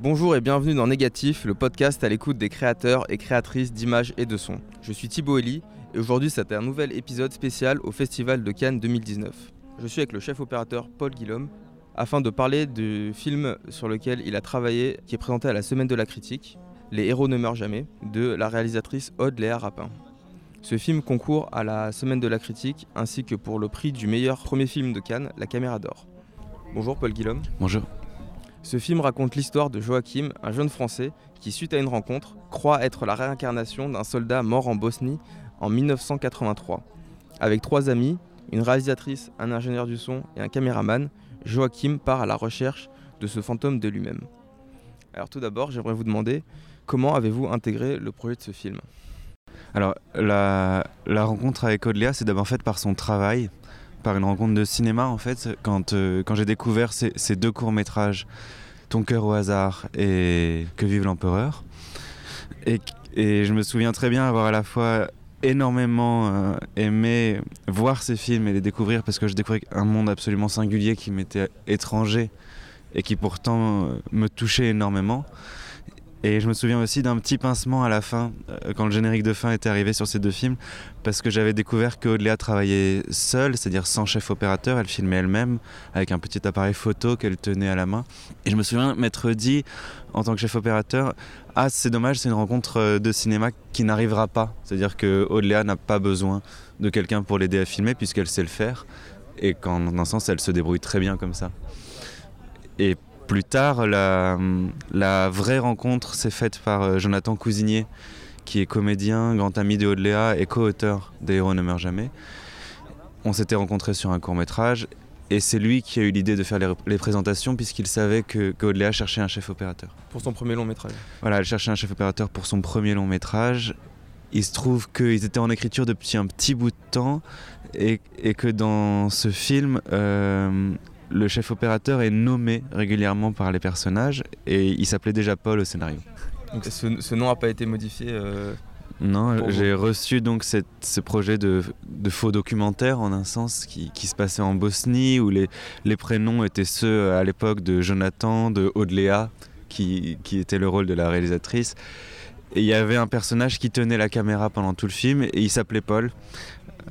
Bonjour et bienvenue dans Négatif, le podcast à l'écoute des créateurs et créatrices d'images et de sons. Je suis Thibaut Elie et aujourd'hui c'est un nouvel épisode spécial au Festival de Cannes 2019. Je suis avec le chef opérateur Paul Guillaume afin de parler du film sur lequel il a travaillé qui est présenté à la Semaine de la Critique, Les héros ne meurent jamais, de la réalisatrice Aude Léa Rapin. Ce film concourt à la Semaine de la Critique ainsi que pour le prix du meilleur premier film de Cannes, La Caméra d'Or. Bonjour Paul Guillaume. Bonjour. Ce film raconte l'histoire de Joachim, un jeune Français qui, suite à une rencontre, croit être la réincarnation d'un soldat mort en Bosnie en 1983. Avec trois amis, une réalisatrice, un ingénieur du son et un caméraman, Joachim part à la recherche de ce fantôme de lui-même. Alors tout d'abord, j'aimerais vous demander comment avez-vous intégré le projet de ce film? Alors la, rencontre avec Odléa, c'est d'abord faite par son travail, par une rencontre de cinéma en fait, quand, euh, quand j'ai découvert ces, deux courts-métrages, Ton cœur au hasard et Que vive l'empereur. Et, et, je me souviens très bien avoir à la fois énormément euh, aimé voir ces films et les découvrir parce que je découvrais un monde absolument singulier qui m'était étranger et qui pourtant euh, me touchait énormément. Et je me souviens aussi d'un petit pincement à la fin, euh, quand le générique de fin était arrivé sur ces deux films, parce que j'avais découvert que travaillait seule, c'est-à-dire sans chef opérateur, elle filmait elle-même, avec un petit appareil photo qu'elle tenait à la main. Et je me souviens m'être dit, en tant que chef opérateur, ah c'est dommage, c'est une rencontre euh, de cinéma qui n'arrivera pas. C'est-à-dire que Odléa n'a pas besoin de quelqu'un pour l'aider à filmer, puisqu'elle sait le faire, et qu'en un sens, elle se débrouille très bien comme ça. Et plus tard, la, vraie rencontre s'est faite par euh, Jonathan Cousinier, qui est comédien, grand ami de Audeléa et co-auteur des Héros ne meurent jamais. On s'était rencontrés sur un court métrage et c'est lui qui a eu l'idée de faire les, présentations puisqu'il savait que, que cherchait un chef opérateur. Pour son premier long métrage Voilà, elle cherchait un chef opérateur pour son premier long métrage. Il se trouve qu'ils étaient en écriture depuis un petit bout de temps et, que dans ce film, euh, le chef opérateur est nommé régulièrement par les personnages et il s'appelait déjà Paul au scénario. Donc ce, nom n'a pas été modifié euh, Non, j'ai reçu donc ce projet de, faux documentaire en un sens qui, se passait en Bosnie où les, les prénoms étaient ceux à l'époque de Jonathan, de Audléa qui, qui était le rôle de la réalisatrice. Et il y avait un personnage qui tenait la caméra pendant tout le film et il s'appelait Paul.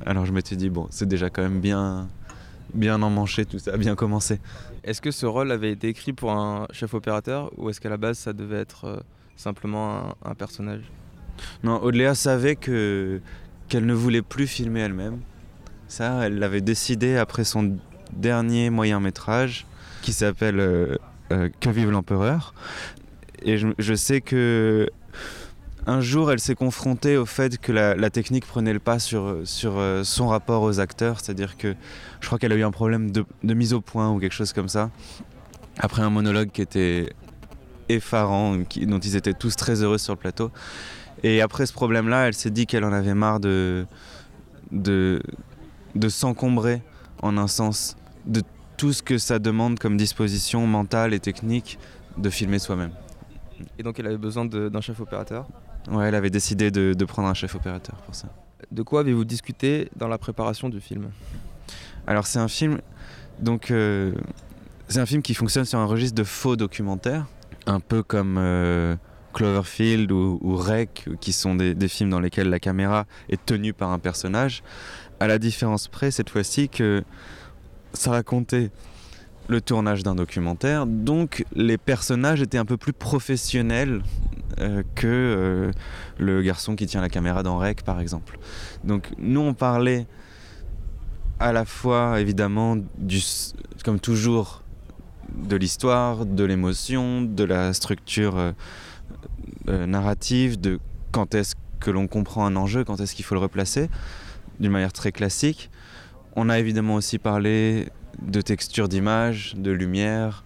Alors je m'étais dit, bon, c'est déjà quand même bien, bien emmanché, tout ça, bien commencé. Est-ce que ce rôle avait été écrit pour un chef opérateur ou est-ce qu'à la base ça devait être euh, simplement un, personnage? Non, Odléa savait que qu'elle ne voulait plus filmer elle-même. Ça, elle l'avait décidé après son dernier moyen métrage qui s'appelle euh, euh, Que vive l'empereur. Et je sais que un jour, elle s'est confrontée au fait que la, technique prenait le pas sur, sur euh, son rapport aux acteurs. C'est-à-dire que je crois qu'elle a eu un problème de, mise au point ou quelque chose comme ça. Après un monologue qui était effarant, dont ils étaient tous très heureux sur le plateau. Et après ce problème-là, elle s'est dit qu'elle en avait marre de, de, de s'encombrer, en un sens, de tout ce que ça demande comme disposition mentale et technique de filmer soi-même. Et donc elle avait besoin d'un chef opérateur Ouais, elle avait décidé de, prendre un chef opérateur pour ça. De quoi avez-vous discuté dans la préparation du film? Alors c'est un film, donc euh, c'est un film qui fonctionne sur un registre de faux documentaires, un peu comme euh, Cloverfield ou, Rec, qui sont des, des, films dans lesquels la caméra est tenue par un personnage. À la différence près cette fois-ci que ça racontait le tournage d'un documentaire, donc les personnages étaient un peu plus professionnels euh, que euh, le garçon qui tient la caméra dans Rec par exemple. Donc nous on parlait à la fois évidemment comme toujours de l'histoire, de l'émotion, de la structure euh, narrative, de quand est-ce que l'on comprend un enjeu, quand est-ce qu'il faut le replacer, d'une manière très classique. On a évidemment aussi parlé de texture d'image, de lumière,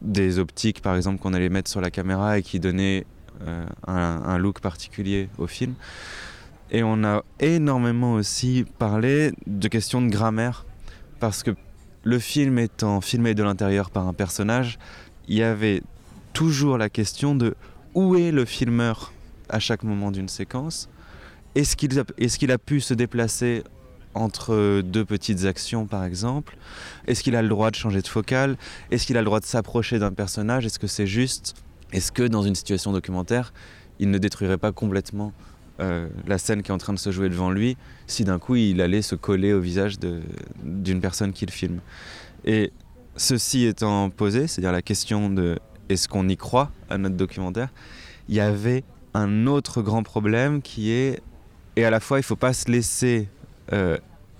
des optiques par exemple qu'on allait mettre sur la caméra et qui donnaient euh, un, look particulier au film. Et on a énormément aussi parlé de questions de grammaire parce que le film étant filmé de l'intérieur par un personnage, il y avait toujours la question de où est le filmeur à chaque moment d'une séquence? Est-ce qu'il a, est qu'il a pu se déplacer entre deux petites actions par exemple. Est-ce qu'il a le droit de changer de focale Est-ce qu'il a le droit de s'approcher d'un personnage? Est-ce que c'est juste? Est-ce que dans une situation documentaire, il ne détruirait pas complètement euh, la scène qui est en train de se jouer devant lui si d'un coup il allait se coller au visage d'une personne qu'il filme? Et ceci étant posé, c'est-à-dire la question de est-ce qu'on y croit à notre documentaire, il y avait un autre grand problème qui est, et à la fois il ne faut pas se laisser euh,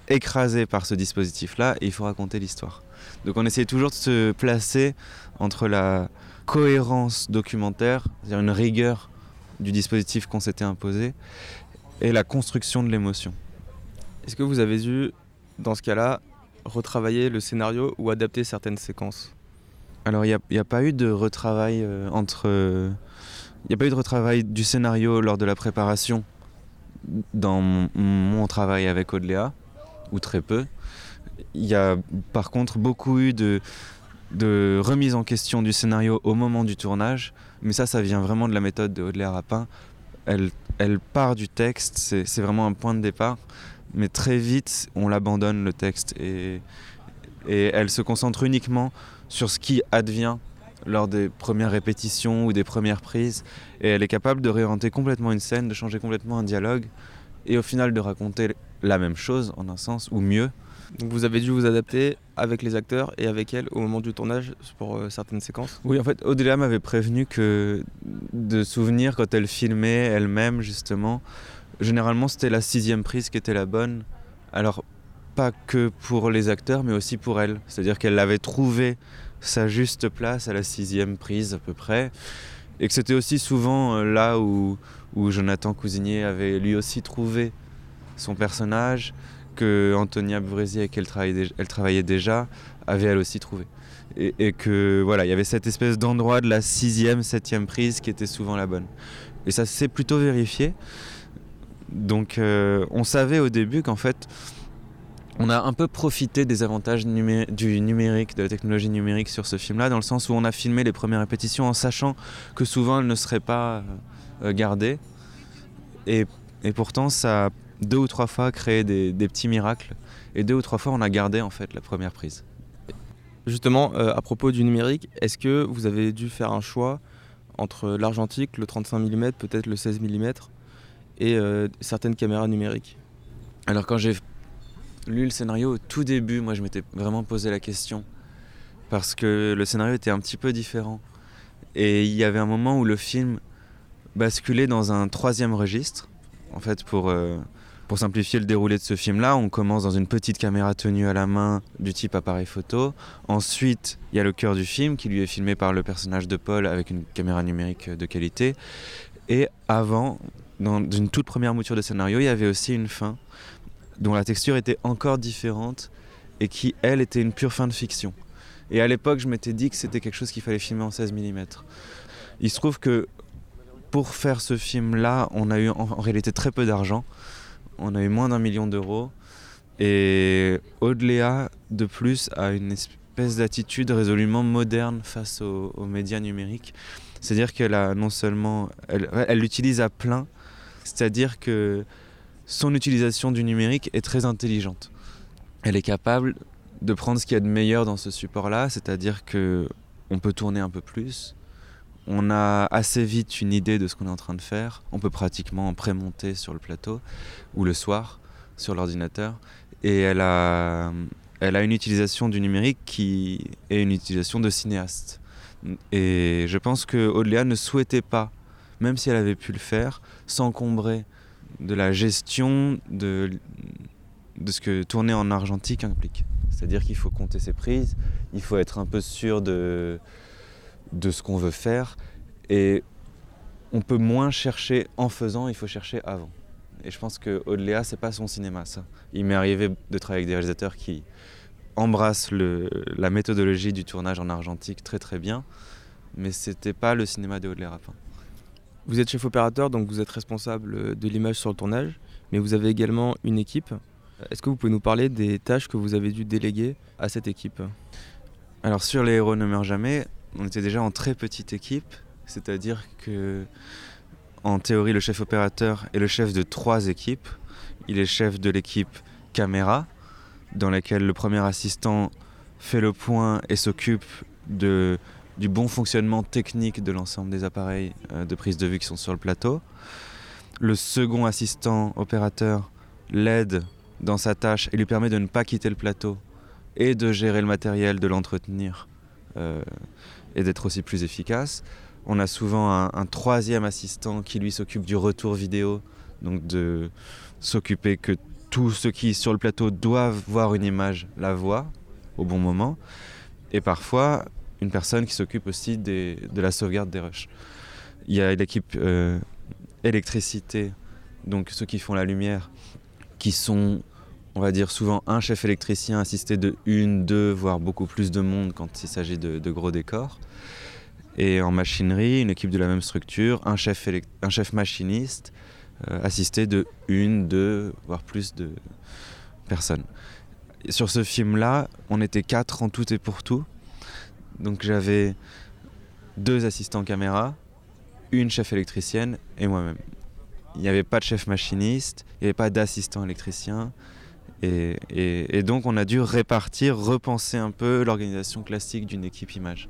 écraser par ce dispositif-là, et il faut raconter l'histoire. Donc on essayait toujours de se placer entre la cohérence documentaire, c'est-à-dire une rigueur du dispositif qu'on s'était imposé, et la construction de l'émotion. Est-ce que vous avez dû, dans ce cas-là, retravailler le scénario ou adapter certaines séquences? Alors il n'y a, pas eu de retravail euh, entre... Il n'y a pas eu de retravail du scénario lors de la préparation dans mon, travail avec Odléa, ou très peu. Il y a par contre beaucoup eu de, remise en question du scénario au moment du tournage, mais ça, ça vient vraiment de la méthode de Odléa Rapin. Elle, part du texte, c'est vraiment un point de départ, mais très vite, on l'abandonne le texte et elle se concentre uniquement sur ce qui advient lors des premières répétitions ou des premières prises. Et elle est capable de réorienter complètement une scène, de changer complètement un dialogue, et au final de raconter la même chose en un sens, ou mieux. Donc vous avez dû vous adapter avec les acteurs et avec elle au moment du tournage pour euh, certaines séquences? Oui, en fait, Odélia m'avait prévenu que de souvenirs, quand elle filmait elle-même, justement, généralement c'était la sixième prise qui était la bonne. Alors, pas que pour les acteurs, mais aussi pour elle. C'est-à-dire qu'elle l'avait trouvé sa juste place à la sixième prise à peu près. Et que c'était aussi souvent euh, là où, où Jonathan Cousinier avait lui aussi trouvé son personnage, que Antonia Bourrezi, avec qui elle travaillait, elle travaillait déjà, avait elle aussi trouvé. Et, et, que voilà, il y avait cette espèce d'endroit de la sixième, septième prise qui était souvent la bonne. Et ça s'est plutôt vérifié. Donc euh, on savait au début qu'en fait, on a un peu profité des avantages du numérique, de la technologie numérique sur ce film-là, dans le sens où on a filmé les premières répétitions en sachant que souvent elles ne seraient pas euh, gardées. Et, pourtant, ça a deux ou trois fois créé des, petits miracles. Et deux ou trois fois, on a gardé en fait la première prise. Justement, euh, à propos du numérique, est-ce que vous avez dû faire un choix entre l'argentique, le 35 mm, peut-être le 16 mm, et euh, certaines caméras numériques? Alors quand j'ai lu le scénario au tout début, moi je m'étais vraiment posé la question. Parce que le scénario était un petit peu différent. Et il y avait un moment où le film basculait dans un troisième registre. En fait, pour, euh, pour simplifier le déroulé de ce film-là, on commence dans une petite caméra tenue à la main du type appareil photo. Ensuite, il y a le cœur du film qui lui est filmé par le personnage de Paul avec une caméra numérique de qualité. Et avant, dans une toute première mouture de scénario, il y avait aussi une fin dont la texture était encore différente et qui, elle, était une pure fin de fiction. Et à l'époque, je m'étais dit que c'était quelque chose qu'il fallait filmer en 16 mm. Il se trouve que pour faire ce film-là, on a eu en réalité très peu d'argent. On a eu moins d'un million d'euros. Et Audléa, de plus, a une espèce d'attitude résolument moderne face aux, médias numériques. C'est-à-dire qu'elle a non seulement. Elle l'utilise à plein. C'est-à-dire que son utilisation du numérique est très intelligente. Elle est capable de prendre ce qu'il y a de meilleur dans ce support-là, c'est-à-dire que on peut tourner un peu plus, on a assez vite une idée de ce qu'on est en train de faire, on peut pratiquement prémonter sur le plateau ou le soir sur l'ordinateur, et elle a, une utilisation du numérique qui est une utilisation de cinéaste. Et je pense que Audléa ne souhaitait pas, même si elle avait pu le faire, s'encombrer de la gestion de, de ce que tourner en argentique implique. C'est-à-dire qu'il faut compter ses prises, il faut être un peu sûr de, de ce qu'on veut faire, et on peut moins chercher en faisant, il faut chercher avant. Et je pense que Odléa, c'est pas son cinéma, ça. Il m'est arrivé de travailler avec des réalisateurs qui embrassent le, la méthodologie du tournage en argentique très très bien, mais c'était pas le cinéma de Odléa Rapin. Vous êtes chef opérateur, donc vous êtes responsable de l'image sur le tournage, mais vous avez également une équipe. Est-ce que vous pouvez nous parler des tâches que vous avez dû déléguer à cette équipe? Alors sur Les héros ne meurent jamais, on était déjà en très petite équipe, c'est-à-dire que en théorie, le chef opérateur est le chef de trois équipes. Il est chef de l'équipe caméra, dans laquelle le premier assistant fait le point et s'occupe de, du bon fonctionnement technique de l'ensemble des appareils euh, de prise de vue qui sont sur le plateau. Le second assistant opérateur l'aide dans sa tâche et lui permet de ne pas quitter le plateau et de gérer le matériel, de l'entretenir euh, et d'être aussi plus efficace. On a souvent un, un troisième assistant qui lui s'occupe du retour vidéo, donc de s'occuper que tous ceux qui sur le plateau doivent voir une image la voient au bon moment. Et parfois, une personne qui s'occupe aussi des, de la sauvegarde des rushs. Il y a l'équipe euh, électricité, donc ceux qui font la lumière, qui sont, on va dire, souvent un chef électricien assisté de une, deux, voire beaucoup plus de monde quand il s'agit de, gros décors. Et en machinerie, une équipe de la même structure, un chef, un chef machiniste euh, assisté de une, deux, voire plus de personnes. Sur ce film-là, on était quatre en tout et pour tout. Donc j'avais deux assistants caméra, une chef électricienne et moi-même. Il n'y avait pas de chef machiniste, il n'y avait pas d'assistant électricien. Et, donc on a dû répartir, repenser un peu l'organisation classique d'une équipe image.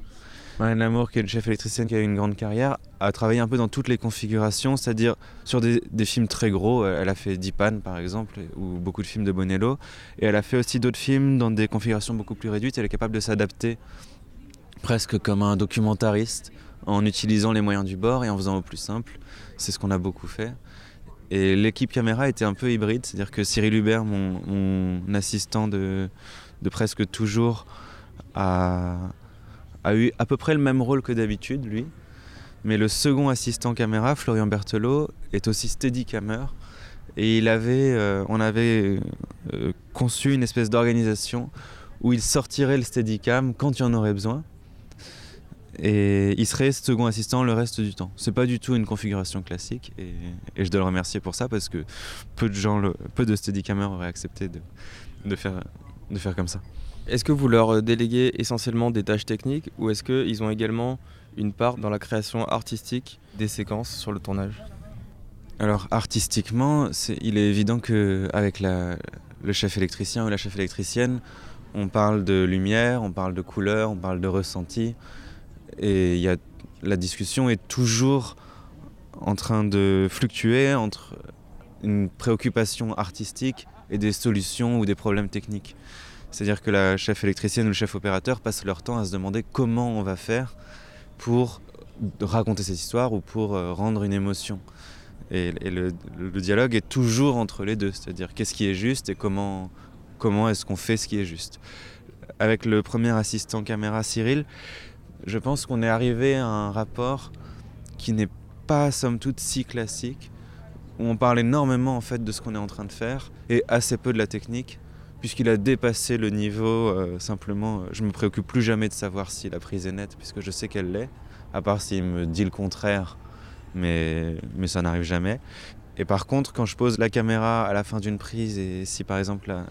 Marlène Lamour, qui est une chef électricienne qui a eu une grande carrière, a travaillé un peu dans toutes les configurations, c'est-à-dire sur des, des, films très gros. Elle a fait Dipan par exemple, ou beaucoup de films de Bonello. Et elle a fait aussi d'autres films dans des configurations beaucoup plus réduites. Elle est capable de s'adapter presque comme un documentariste en utilisant les moyens du bord et en faisant au plus simple. C'est ce qu'on a beaucoup fait. Et l'équipe caméra était un peu hybride, c'est-à-dire que Cyril Hubert, mon, assistant de, presque toujours, a, a, eu à peu près le même rôle que d'habitude, lui. Mais le second assistant caméra, Florian Berthelot, est aussi steadicammer. Et il avait, euh, on avait euh, conçu une espèce d'organisation où il sortirait le steadicam quand il en aurait besoin et il serait second assistant le reste du temps. C'est pas du tout une configuration classique et, et, je dois le remercier pour ça parce que peu de gens, le, peu de auraient accepté de, de, faire, de faire comme ça. Est-ce que vous leur déléguez essentiellement des tâches techniques ou est-ce qu'ils ont également une part dans la création artistique des séquences sur le tournage? Alors artistiquement, est, il est évident qu'avec le chef électricien ou la chef électricienne, on parle de lumière, on parle de couleur, on parle de ressenti. Et y a, la discussion est toujours en train de fluctuer entre une préoccupation artistique et des solutions ou des problèmes techniques. C'est-à-dire que la chef électricienne ou le chef opérateur passent leur temps à se demander comment on va faire pour raconter cette histoire ou pour euh, rendre une émotion. Et, le, le, dialogue est toujours entre les deux, c'est-à-dire qu'est-ce qui est juste et comment, comment est-ce qu'on fait ce qui est juste. Avec le premier assistant caméra Cyril, je pense qu'on est arrivé à un rapport qui n'est pas somme toute si classique, où on parle énormément en fait de ce qu'on est en train de faire et assez peu de la technique, puisqu'il a dépassé le niveau euh, simplement. Je me préoccupe plus jamais de savoir si la prise est nette, puisque je sais qu'elle l'est, à part s'il me dit le contraire, mais, mais ça n'arrive jamais. Et par contre, quand je pose la caméra à la fin d'une prise et si par exemple la,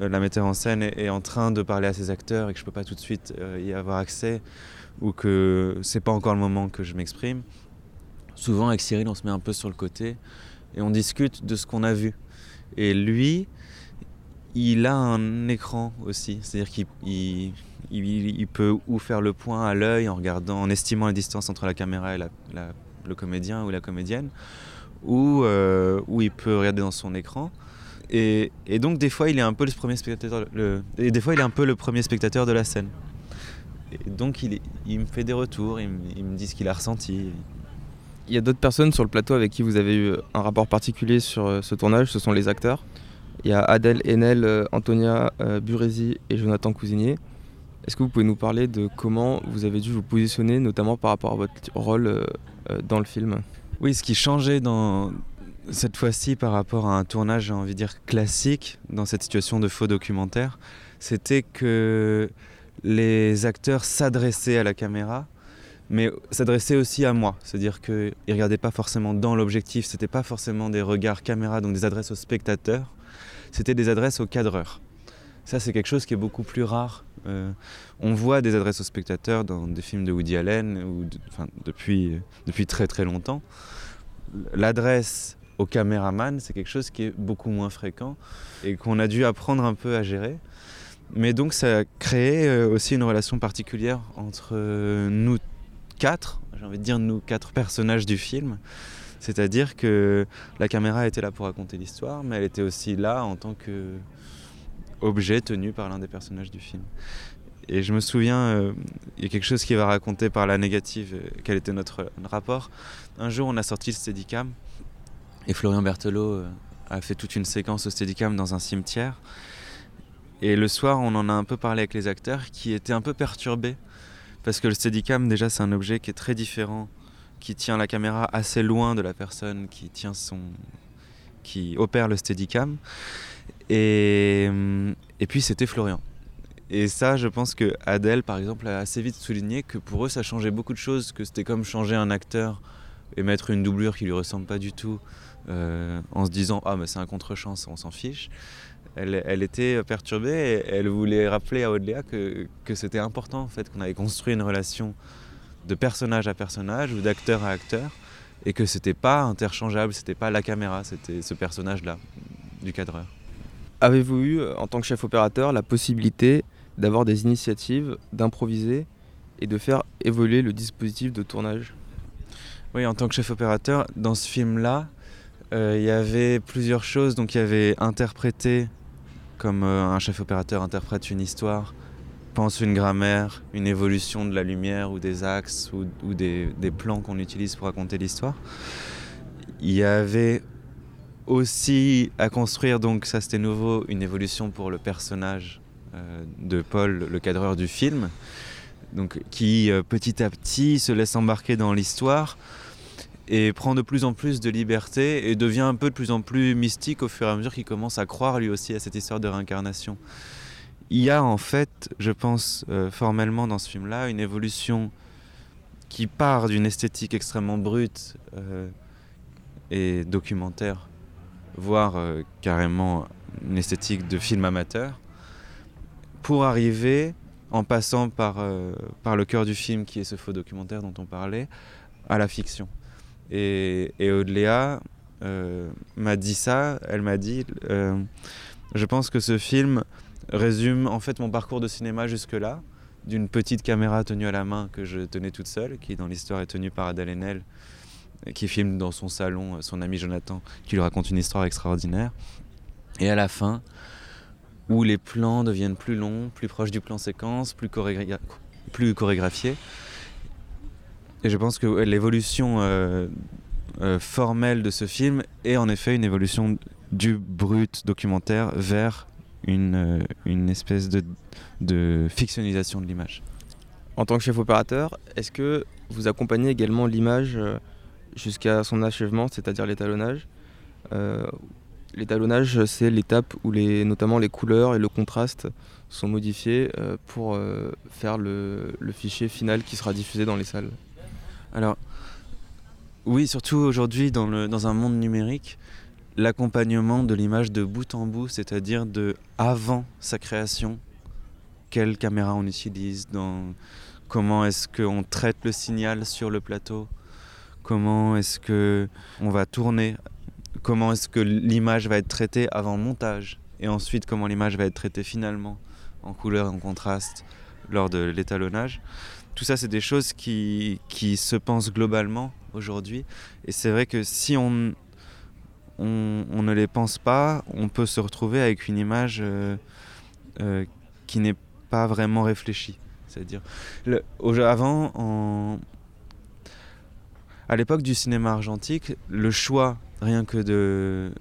euh, la metteur en scène est, en train de parler à ses acteurs et que je peux pas tout de suite euh, y avoir accès, ou que c'est pas encore le moment que je m'exprime, souvent avec Cyril on se met un peu sur le côté et on discute de ce qu'on a vu. Et lui, il a un écran aussi, c'est-à-dire qu'il il, il, il, peut ou faire le point à l'œil en regardant, en estimant la distance entre la caméra et le comédien ou la comédienne, ou, euh, ou il peut regarder dans son écran. Et, donc des fois il est un peu le premier spectateur, et des fois il est un peu le premier spectateur de la scène. Et donc il, il, me fait des retours, il, il me dit ce qu'il a ressenti. Il y a d'autres personnes sur le plateau avec qui vous avez eu un rapport particulier sur euh, ce tournage, ce sont les acteurs. Il y a Adèle Haenel, euh, Antonia Burezi et Jonathan Cousinier. Est-ce que vous pouvez nous parler de comment vous avez dû vous positionner, notamment par rapport à votre rôle dans le film? Oui, ce qui changeait dans, cette fois-ci par rapport à un tournage, j'ai envie de dire, classique, dans cette situation de faux documentaire, c'était que les acteurs s'adressaient à la caméra, mais s'adressaient aussi à moi. C'est-à-dire qu'ils ne regardaient pas forcément dans l'objectif, ce n'était pas forcément des regards caméra, donc des adresses aux spectateurs, c'était des adresses aux cadreurs. Ça, c'est quelque chose qui est beaucoup plus rare. Euh, on voit des adresses aux spectateurs dans des films de Woody Allen ou depuis, depuis très très longtemps. L'adresse au caméraman, c'est quelque chose qui est beaucoup moins fréquent et qu'on a dû apprendre un peu à gérer. Mais donc ça a créé euh, aussi une relation particulière entre euh, nous quatre, j'ai envie de dire nous quatre personnages du film. C'est-à-dire que la caméra était là pour raconter l'histoire, mais elle était aussi là en tant qu'objet tenu par l'un des personnages du film. Et je me souviens, euh, il y a quelque chose qui va raconter par la négative quel était notre, rapport. Un jour, on a sorti le Steadicam et Florian Berthelot a fait toute une séquence au Steadicam dans un cimetière. Et le soir, on en a un peu parlé avec les acteurs qui étaient un peu perturbés. Parce que le Steadicam, déjà, c'est un objet qui est très différent, qui tient la caméra assez loin de la personne qui tient son. qui opère le Steadicam. Et, et puis, c'était Florian. Et ça, je pense que Adèle, par exemple, a assez vite souligné que pour eux, ça changeait beaucoup de choses, que c'était comme changer un acteur et mettre une doublure qui lui ressemble pas du tout, euh, en se disant ah mais c'est un contre-chance, on s'en fiche elle, était perturbée et elle voulait rappeler à Audlea que, que c'était important en fait qu'on avait construit une relation de personnage à personnage ou d'acteur à acteur et que c'était pas interchangeable, c'était pas la caméra, c'était ce personnage-là du cadreur. Avez-vous eu, en tant que chef opérateur, la possibilité d'avoir des initiatives, d'improviser et de faire évoluer le dispositif de tournage? Oui, en tant que chef opérateur, dans ce film-là, euh, il y avait plusieurs choses. Donc il y avait interprété comme euh, un chef opérateur interprète une histoire, pense une grammaire, une évolution de la lumière ou des axes ou, des, plans qu'on utilise pour raconter l'histoire. Il y avait aussi à construire, donc ça c'était nouveau, une évolution pour le personnage euh, de Paul, le cadreur du film, donc qui euh, petit à petit se laisse embarquer dans l'histoire et prend de plus en plus de liberté et devient un peu de plus en plus mystique au fur et à mesure qu'il commence à croire lui aussi à cette histoire de réincarnation. Il y a en fait, je pense euh, formellement dans ce film-là, une évolution qui part d'une esthétique extrêmement brute euh, et documentaire, voire euh, carrément une esthétique de film amateur, pour arriver, en passant par, par le cœur du film qui est ce faux documentaire dont on parlait, à la fiction. Et, et Odléa euh, m'a dit ça, elle m'a dit, euh, je pense que ce film résume en fait mon parcours de cinéma jusque-là, d'une petite caméra tenue à la main que je tenais toute seule, qui dans l'histoire est tenue par Adèle Haenel, qui filme dans son salon son ami Jonathan, qui lui raconte une histoire extraordinaire. Et à la fin, où les plans deviennent plus longs, plus proches du plan séquence, plus chorégraphiés, et je pense que l'évolution euh, euh, formelle de ce film est en effet une évolution du brut documentaire vers une, euh, une espèce de, de fictionnalisation de l'image. En tant que chef opérateur, est-ce que vous accompagnez également l'image jusqu'à son achèvement, c'est-à-dire l'étalonnage? L'étalonnage, c'est l'étape où les, notamment les couleurs et le contraste sont modifiés pour faire le, le fichier final qui sera diffusé dans les salles. Alors, oui, surtout aujourd'hui dans, un monde numérique, l'accompagnement de l'image de bout en bout, c'est-à-dire de avant sa création, quelle caméra on utilise, comment est-ce qu'on traite le signal sur le plateau, comment est-ce que on va tourner, comment est-ce que l'image va être traitée avant montage, et ensuite comment l'image va être traitée finalement en couleur, en contraste lors de l'étalonnage tout ça, c'est des choses qui, qui, se pensent globalement aujourd'hui. Et c'est vrai que si on, on, ne les pense pas, on peut se retrouver avec une image euh, euh, qui n'est pas vraiment réfléchie. C'est-à-dire, avant, en, à l'époque du cinéma argentique, le choix, rien que de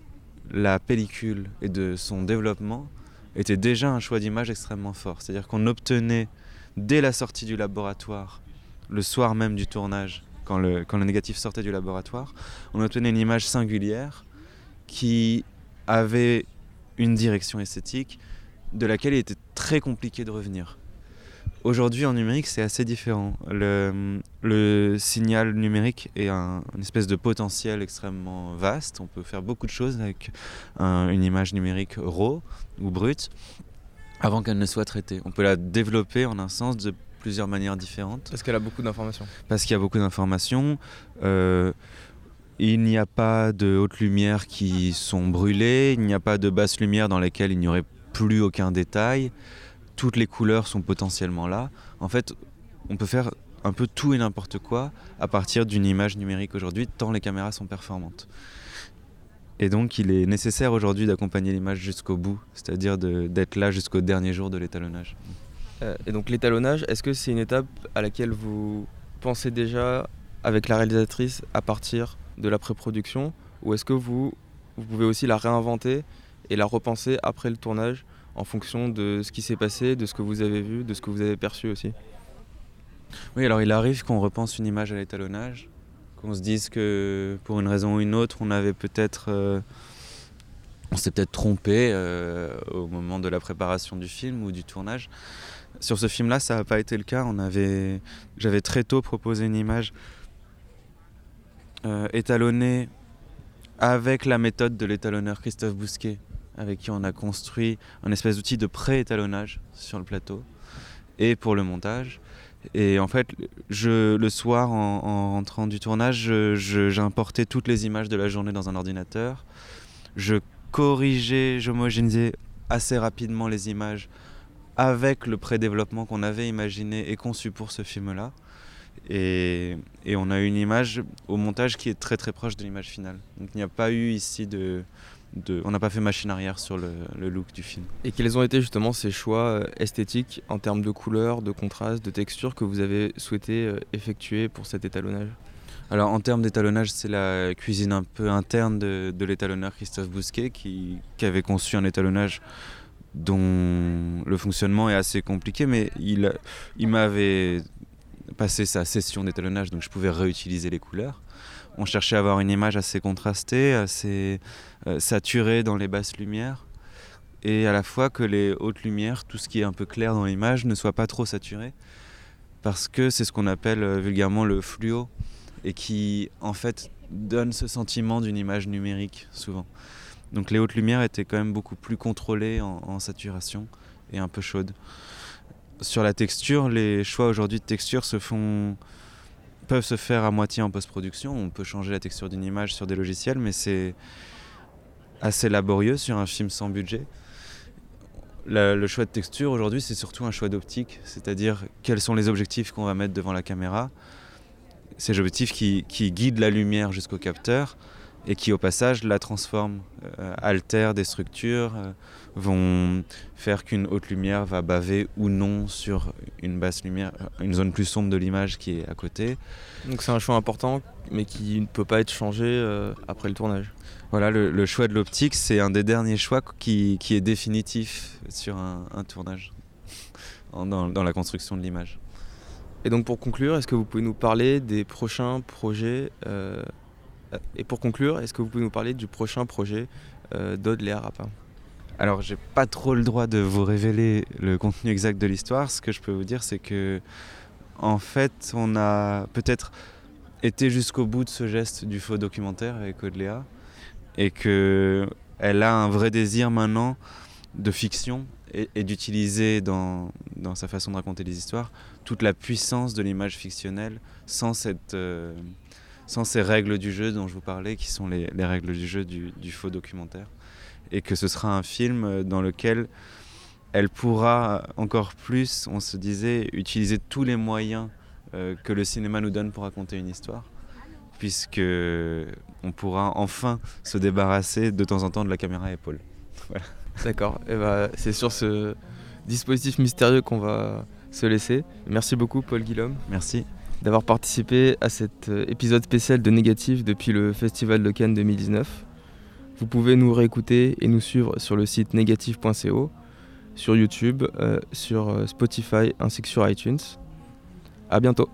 la pellicule et de son développement, était déjà un choix d'image extrêmement fort. C'est-à-dire qu'on obtenait dès la sortie du laboratoire, le soir même du tournage, quand le, négatif sortait du laboratoire, on obtenait une image singulière qui avait une direction esthétique de laquelle il était très compliqué de revenir. Aujourd'hui en numérique c'est assez différent. Le, le, signal numérique est un, une espèce de potentiel extrêmement vaste. On peut faire beaucoup de choses avec une image numérique raw ou brute. Avant qu'elle ne soit traitée. On peut la développer en un sens de plusieurs manières différentes. Parce qu'elle a beaucoup d'informations. Parce qu'il y a beaucoup d'informations. Euh, il n'y a pas de hautes lumières qui sont brûlées, il n'y a pas de basses lumières dans lesquelles il n'y aurait plus aucun détail. Toutes les couleurs sont potentiellement là. En fait, on peut faire un peu tout et n'importe quoi à partir d'une image numérique aujourd'hui, tant les caméras sont performantes. Et donc, il est nécessaire aujourd'hui d'accompagner l'image jusqu'au bout, c'est-à-dire d'être là jusqu'au dernier jour de l'étalonnage. Euh, et donc, l'étalonnage, est-ce que c'est une étape à laquelle vous pensez déjà avec la réalisatrice à partir de la pré-production Ou est-ce que vous, vous pouvez aussi la réinventer et la repenser après le tournage en fonction de ce qui s'est passé, de ce que vous avez vu, de ce que vous avez perçu aussi? Oui, alors il arrive qu'on repense une image à l'étalonnage qu'on se dise que pour une raison ou une autre, on avait peut-être. Euh, on s'est peut-être trompé euh, au moment de la préparation du film ou du tournage. Sur ce film-là, ça n'a pas été le cas. J'avais très tôt proposé une image euh, étalonnée avec la méthode de l'étalonneur Christophe Bousquet, avec qui on a construit un espèce d'outil de pré-étalonnage sur le plateau et pour le montage. Et en fait, le soir, en, rentrant du tournage, j'importais toutes les images de la journée dans un ordinateur. Je corrigeais, j'homogénéisais assez rapidement les images avec le pré-développement qu'on avait imaginé et conçu pour ce film-là. Et, et, on a une image au montage qui est très très proche de l'image finale. Donc il n'y a pas eu ici de, on n'a pas fait machine arrière sur le, look du film. Et quels ont été justement ces choix euh, esthétiques en termes de couleurs, de contraste, de texture que vous avez souhaité euh, effectuer pour cet étalonnage? Alors en termes d'étalonnage, c'est la cuisine un peu interne de, l'étalonneur Christophe Bousquet qui, avait conçu un étalonnage dont le fonctionnement est assez compliqué, mais il, il m'avait passé sa session d'étalonnage, donc je pouvais réutiliser les couleurs on cherchait à avoir une image assez contrastée, assez euh, saturée dans les basses lumières, et à la fois que les hautes lumières, tout ce qui est un peu clair dans l'image, ne soit pas trop saturé, parce que c'est ce qu'on appelle euh, vulgairement le fluo, et qui en fait donne ce sentiment d'une image numérique souvent. Donc les hautes lumières étaient quand même beaucoup plus contrôlées en saturation et un peu chaudes. Sur la texture, les choix aujourd'hui de texture se font peuvent se faire à moitié en post-production. On peut changer la texture d'une image sur des logiciels, mais c'est assez laborieux sur un film sans budget. le choix de texture aujourd'hui, c'est surtout un choix d'optique, c'est-à-dire quels sont les objectifs qu'on va mettre devant la caméra? Ces objectifs qui, qui guident la lumière jusqu'au capteur et qui au passage la transforment, euh, altèrent des structures, euh, vont faire qu'une haute lumière va baver ou non sur une basse lumière, une zone plus sombre de l'image qui est à côté. Donc c'est un choix important mais qui ne peut pas être changé euh, après le tournage. Voilà, le, choix de l'optique, c'est un des derniers choix qui, qui est définitif sur un, tournage, dans, dans la construction de l'image. Et donc pour conclure, est-ce que vous pouvez nous parler des prochains projets et pour conclure, est-ce que vous pouvez nous parler du prochain projet euh, d'Aude Léa Rapin? Alors, j'ai pas trop le droit de vous révéler le contenu exact de l'histoire. Ce que je peux vous dire, c'est que, en fait, on a peut-être été jusqu'au bout de ce geste du faux documentaire avec Aude Léa et que elle a un vrai désir maintenant de fiction et, d'utiliser dans, dans, sa façon de raconter les histoires toute la puissance de l'image fictionnelle sans cette euh, sans ces règles du jeu dont je vous parlais, qui sont les, règles du jeu du, faux documentaire. Et que ce sera un film dans lequel elle pourra encore plus, on se disait, utiliser tous les moyens euh, que le cinéma nous donne pour raconter une histoire, puisque on pourra enfin se débarrasser de temps en temps de la caméra à épaule. D'accord, et eh ben, c'est sur ce dispositif mystérieux qu'on va se laisser. Merci beaucoup Paul Guillaume. Merci d'avoir participé à cet euh, épisode spécial de Négatif depuis le Festival de Cannes 2019. Vous pouvez nous réécouter et nous suivre sur le site négatif.co, sur YouTube, euh, sur euh, Spotify ainsi que sur iTunes. A bientôt